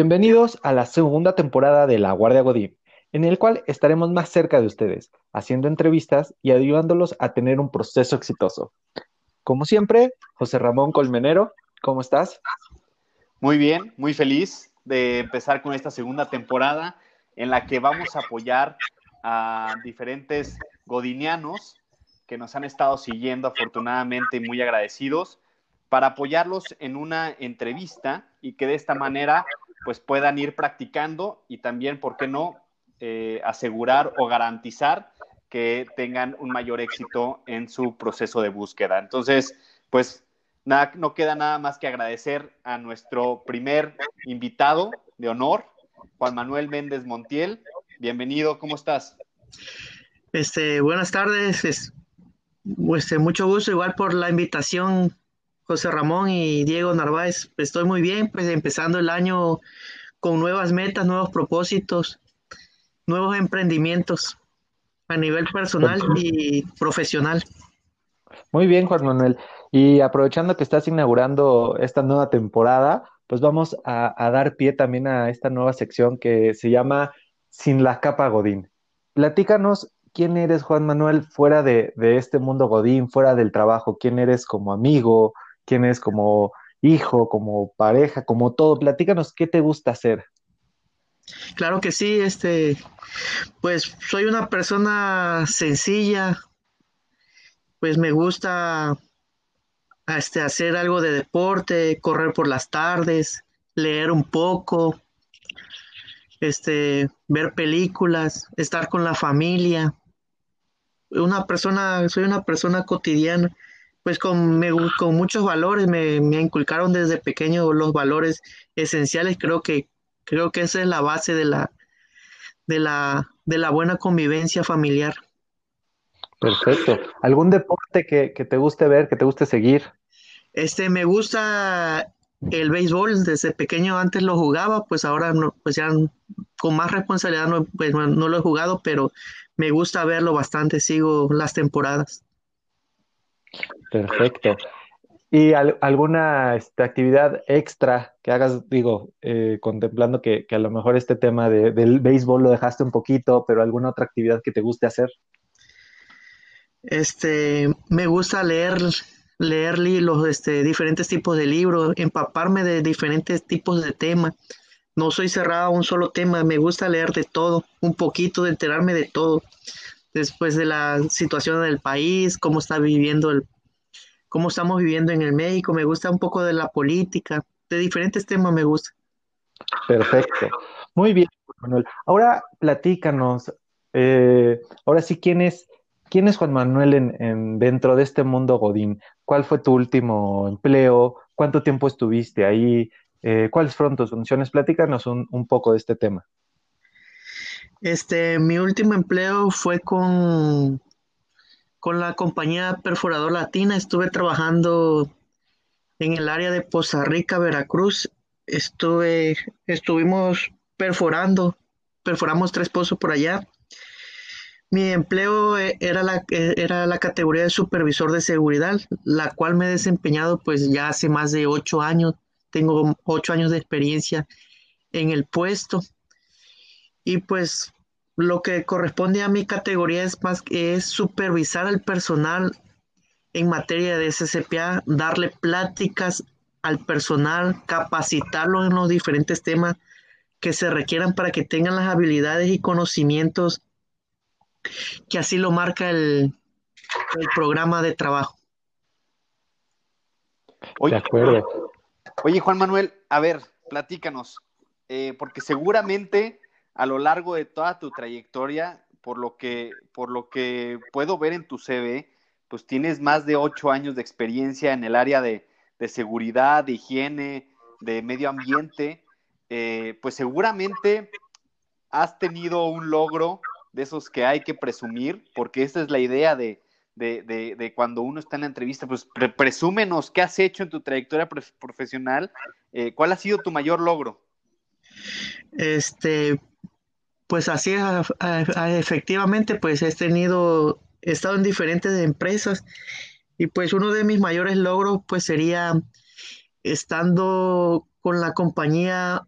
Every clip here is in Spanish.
Bienvenidos a la segunda temporada de La Guardia Godín, en el cual estaremos más cerca de ustedes, haciendo entrevistas y ayudándolos a tener un proceso exitoso. Como siempre, José Ramón Colmenero, ¿cómo estás? Muy bien, muy feliz de empezar con esta segunda temporada en la que vamos a apoyar a diferentes godinianos que nos han estado siguiendo afortunadamente y muy agradecidos para apoyarlos en una entrevista y que de esta manera pues puedan ir practicando y también, ¿por qué no?, eh, asegurar o garantizar que tengan un mayor éxito en su proceso de búsqueda. Entonces, pues nada, no queda nada más que agradecer a nuestro primer invitado de honor, Juan Manuel Méndez Montiel. Bienvenido, ¿cómo estás? Este, buenas tardes, es, este, mucho gusto igual por la invitación, José Ramón y Diego Narváez. Estoy muy bien, pues empezando el año con nuevas metas, nuevos propósitos, nuevos emprendimientos a nivel personal y profesional. Muy bien, Juan Manuel. Y aprovechando que estás inaugurando esta nueva temporada, pues vamos a, dar pie también a esta nueva sección que se llama Sin la capa Godín. Platícanos quién eres, Juan Manuel, fuera de, este mundo Godín, fuera del trabajo, quién eres como amigo, quién eres como hijo, como pareja, como todo. Platícanos qué te gusta hacer. Claro que sí, este, pues soy una persona sencilla, pues me gusta este, hacer algo de deporte, correr por las tardes, leer un poco, este, ver películas, estar con la familia. Una persona, soy una persona cotidiana, pues con, con muchos valores, me, me inculcaron desde pequeño los valores esenciales, creo que Creo que esa es la base de la, de la, de la buena convivencia familiar. Perfecto. ¿Algún deporte que, te guste ver, que te guste seguir? Este, me gusta el béisbol, desde pequeño antes lo jugaba, pues ahora no, pues ya con más responsabilidad no, pues no lo he jugado, pero me gusta verlo bastante, sigo las temporadas. Perfecto. ¿Y alguna este, actividad extra que hagas, digo, eh, contemplando que, a lo mejor este tema del béisbol lo dejaste un poquito, pero alguna otra actividad que te guste hacer? Este, me gusta leer, leer los este, diferentes tipos de libros, empaparme de diferentes tipos de temas. No soy cerrado a un solo tema, me gusta leer de todo, un poquito, de enterarme de todo. Después de la situación del país, cómo está viviendo el cómo estamos viviendo en el México, me gusta un poco de la política, de diferentes temas me gusta. Perfecto. Muy bien, Manuel. Ahora platícanos, eh, ahora sí, ¿quién es, quién es Juan Manuel en, dentro de este mundo Godín? ¿Cuál fue tu último empleo? ¿Cuánto tiempo estuviste ahí? Eh, ¿Cuáles fueron tus funciones? Platícanos un, un poco de este tema. Este, mi último empleo fue con con la compañía Perforador Latina estuve trabajando en el área de Poza Rica, Veracruz. Estuve, estuvimos perforando, perforamos tres pozos por allá. Mi empleo eh, era la, eh, era la categoría de supervisor de seguridad, la cual me he desempeñado pues ya hace más de ocho años. Tengo ocho años de experiencia en el puesto. Y pues lo que corresponde a mi categoría es más es supervisar al personal en materia de SCPA, darle pláticas al personal, capacitarlo en los diferentes temas que se requieran para que tengan las habilidades y conocimientos que así lo marca el, programa de trabajo. Oye, de acuerdo. Oye, Juan Manuel, a ver, platícanos, eh, porque seguramente a lo largo de toda tu trayectoria, por lo que, por lo que puedo ver en tu CV, pues tienes más de ocho años de experiencia en el área de, seguridad, de higiene, de medio ambiente, eh, pues seguramente has tenido un logro de esos que hay que presumir, porque esa es la idea de, cuando uno está en la entrevista, pues presúmenos qué has hecho en tu trayectoria profesional, eh, cuál ha sido tu mayor logro. Este, pues así, efectivamente, pues he tenido, he estado en diferentes empresas y pues uno de mis mayores logros pues sería estando con la compañía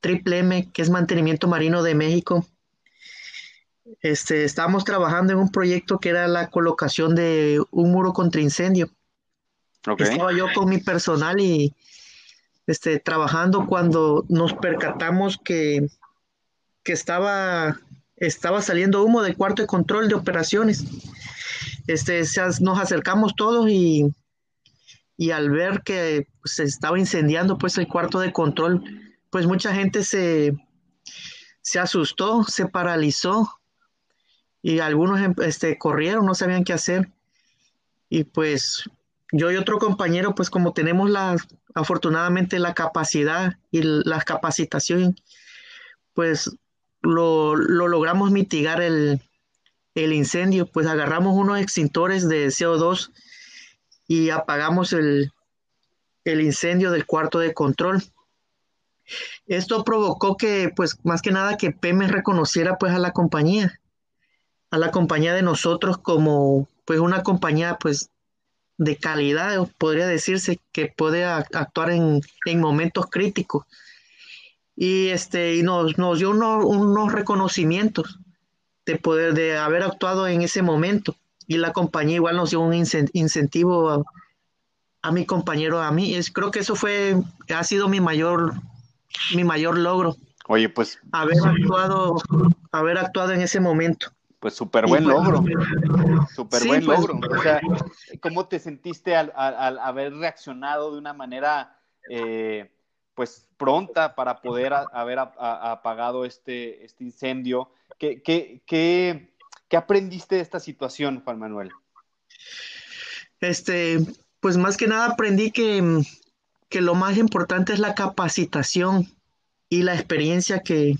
Triple M, que es Mantenimiento Marino de México. Este, estábamos trabajando en un proyecto que era la colocación de un muro contra incendio. Estaba yo con mi personal y este, trabajando cuando nos percatamos que, que estaba, estaba saliendo humo del cuarto de control de operaciones. Este, nos acercamos todos y, y al ver que se estaba incendiando pues el cuarto de control, pues mucha gente se, se asustó, se paralizó y algunos em, este, corrieron, no sabían qué hacer. Y pues yo y otro compañero, pues como tenemos la, afortunadamente la capacidad y la capacitación, pues lo, logramos mitigar el, incendio, pues agarramos unos extintores de CO2 y apagamos el, el incendio del cuarto de control. Esto provocó que, pues, más que nada que Pemex reconociera, pues, a la compañía a la compañía de nosotros como pues una compañía pues de calidad, podría decirse, que puede actuar en, momentos críticos. Y, este, y nos, nos dio unos reconocimientos de poder, de haber actuado en ese momento. Y la compañía igual nos dio un incentivo a, mi compañero, a mí. Es, creo que eso fue, ha sido mi mayor, mi mayor logro. Oye, pues. Haber actuado, haber actuado en ese momento. Pues súper buen logro, súper buen pues, logro. O sea, ¿cómo te sentiste al, haber reaccionado de una manera, eh, pues, pronta para poder haber apagado este, este incendio? ¿Qué, qué, qué, qué aprendiste de esta situación, Juan Manuel? Este, pues más que nada aprendí que, que lo más importante es la capacitación y la experiencia que,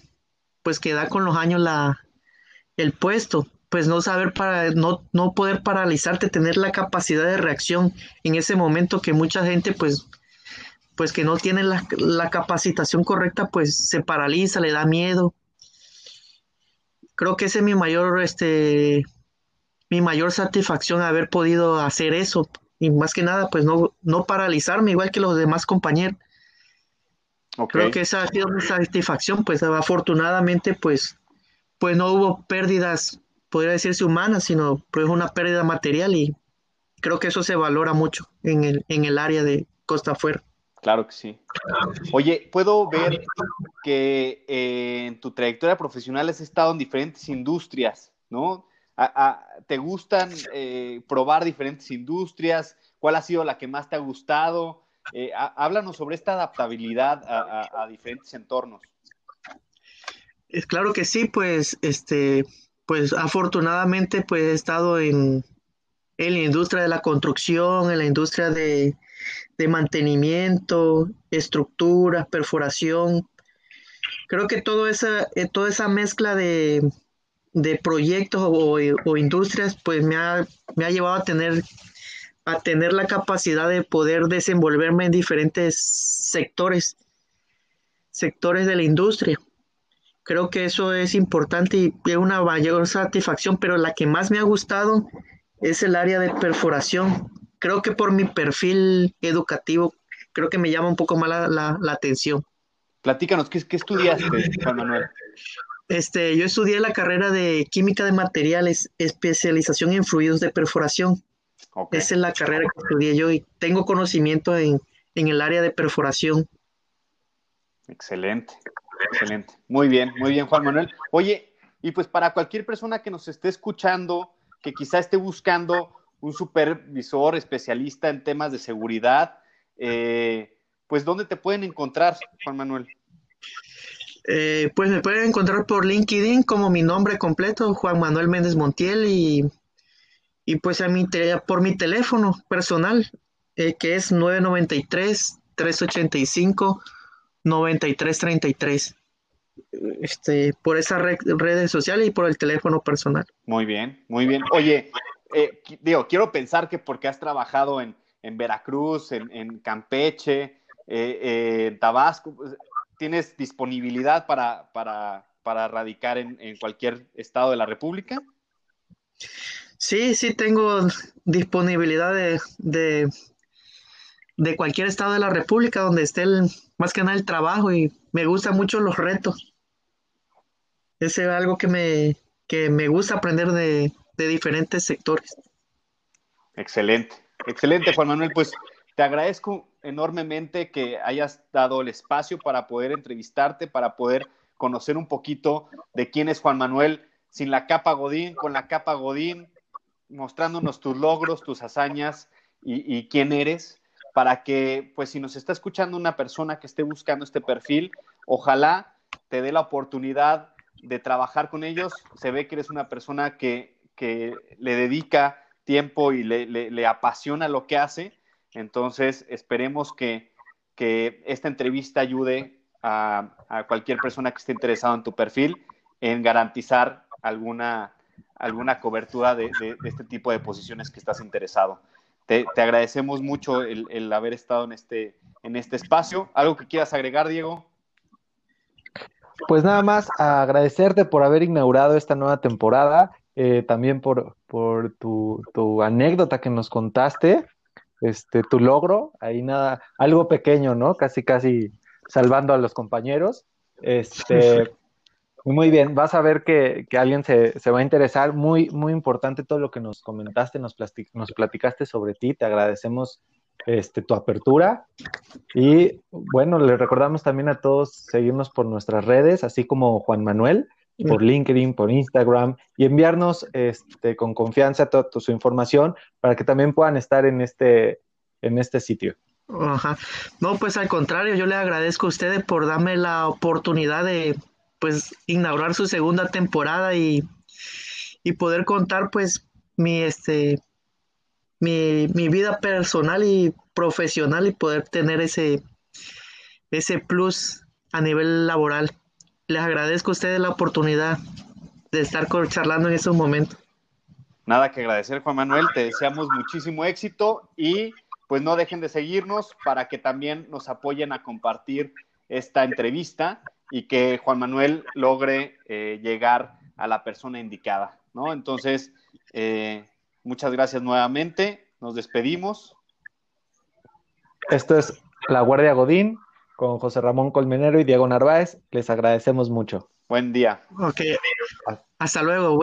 pues, que da con los años la, el puesto, pues no saber para, no, no poder paralizarte, tener la capacidad de reacción en ese momento que mucha gente, pues, pues que no tiene la, capacitación correcta, pues se paraliza, le da miedo. Creo que ese es mi mayor, este, mi mayor satisfacción haber podido hacer eso. Y más que nada, pues no, no paralizarme igual que los demás compañeros. Creo que esa ha sido mi satisfacción, pues afortunadamente, pues pues no hubo pérdidas, podría decirse humanas, sino pues una pérdida material y creo que eso se valora mucho en el, en el área de Costa Afuera. Claro que sí. Oye, puedo ver que eh, en tu trayectoria profesional has estado en diferentes industrias, ¿no? ¿Te gustan eh, probar diferentes industrias? ¿Cuál ha sido la que más te ha gustado? Eh, háblanos sobre esta adaptabilidad a diferentes entornos. Es claro que sí, pues, este, pues afortunadamente, pues he estado en, en la industria de la construcción, en la industria de, mantenimiento, estructuras, perforación. Creo que todo esa, eh, toda esa mezcla de, proyectos o, o, industrias, pues me ha, me ha llevado a tener, a tener la capacidad de poder desenvolverme en diferentes sectores, sectores de la industria. Creo que eso es importante y es una mayor satisfacción, pero la que más me ha gustado es el área de perforación. Creo que por mi perfil educativo, creo que me llama un poco más la, atención. Platícanos, ¿qué, ¿qué, estudiaste, Juan Manuel? Este, yo estudié la carrera de química de materiales, especialización en fluidos de perforación. Esa es la carrera que estudié yo y tengo conocimiento en, en el área de perforación. Excelente. Excelente. Muy bien, muy bien, Juan Manuel. Oye, y pues para cualquier persona que nos esté escuchando, que quizá esté buscando un supervisor especialista en temas de seguridad, eh, pues ¿dónde te pueden encontrar, Juan Manuel? Eh, pues me pueden encontrar por LinkedIn como mi nombre completo, Juan Manuel Méndez Montiel, y, y pues a mi por mi teléfono personal, eh, que es 993 385 9333. Este, por esas redes sociales y por el teléfono personal. Muy bien, muy bien. Oye, eh, digo, quiero pensar que porque has trabajado en, Veracruz, en, Campeche, eh, eh, en Tabasco, pues, ¿tienes disponibilidad para, para, radicar en, cualquier estado de la República? Sí, sí tengo disponibilidad de, de cualquier estado de la República donde esté el, más que nada el trabajo y me gustan mucho los retos. Ese es algo que me, que me gusta aprender de, de diferentes sectores. Excelente, excelente Juan Manuel. Pues te agradezco enormemente que hayas dado el espacio para poder entrevistarte, para poder conocer un poquito de quién es Juan Manuel sin la capa Godín, con la capa Godín, mostrándonos tus logros, tus hazañas y, quién eres, para que, pues si nos está escuchando una persona que esté buscando este perfil, ojalá te dé la oportunidad de trabajar con ellos. Se ve que eres una persona que, que le dedica tiempo y le, le, apasiona lo que hace. Entonces, esperemos que, que esta entrevista ayude a, a, cualquier persona que esté interesado en tu perfil en garantizar alguna, alguna cobertura de, de, de este tipo de posiciones que estás interesado. Te, te agradecemos mucho el, el, haber estado en este, en este espacio. ¿Algo que quieras agregar, Diego? Pues nada más agradecerte por haber inaugurado esta nueva temporada, eh, también por, por tu, tu, anécdota que nos contaste, este, tu logro, ahí nada, algo pequeño, ¿no? Casi, casi salvando a los compañeros. Este, muy bien, vas a ver que, que alguien se, se, va a interesar. Muy, muy importante todo lo que nos comentaste, nos, plastic, nos platicaste sobre ti. Te agradecemos este, tu apertura. Y bueno, le recordamos también a todos seguirnos por nuestras redes, así como Juan Manuel, por LinkedIn, por Instagram, y enviarnos este, con confianza toda su información para que también puedan estar en este, en este sitio. Ajá. No, pues al contrario, yo le agradezco a ustedes por darme la oportunidad de pues inaugurar su segunda temporada y, y poder contar pues mi este mi, mi, vida personal y profesional y poder tener ese, ese plus a nivel laboral. Les agradezco a ustedes la oportunidad de estar charlando en estos momentos. Nada que agradecer, Juan Manuel. Te deseamos muchísimo éxito y pues no dejen de seguirnos para que también nos apoyen a compartir esta entrevista y que Juan Manuel logre eh, llegar a la persona indicada, ¿no? Entonces, eh, Muchas gracias nuevamente. Nos despedimos. Esto es La Guardia Godín con José Ramón Colmenero y Diego Narváez. Les agradecemos mucho. Buen día. Ok. Hasta luego. Buen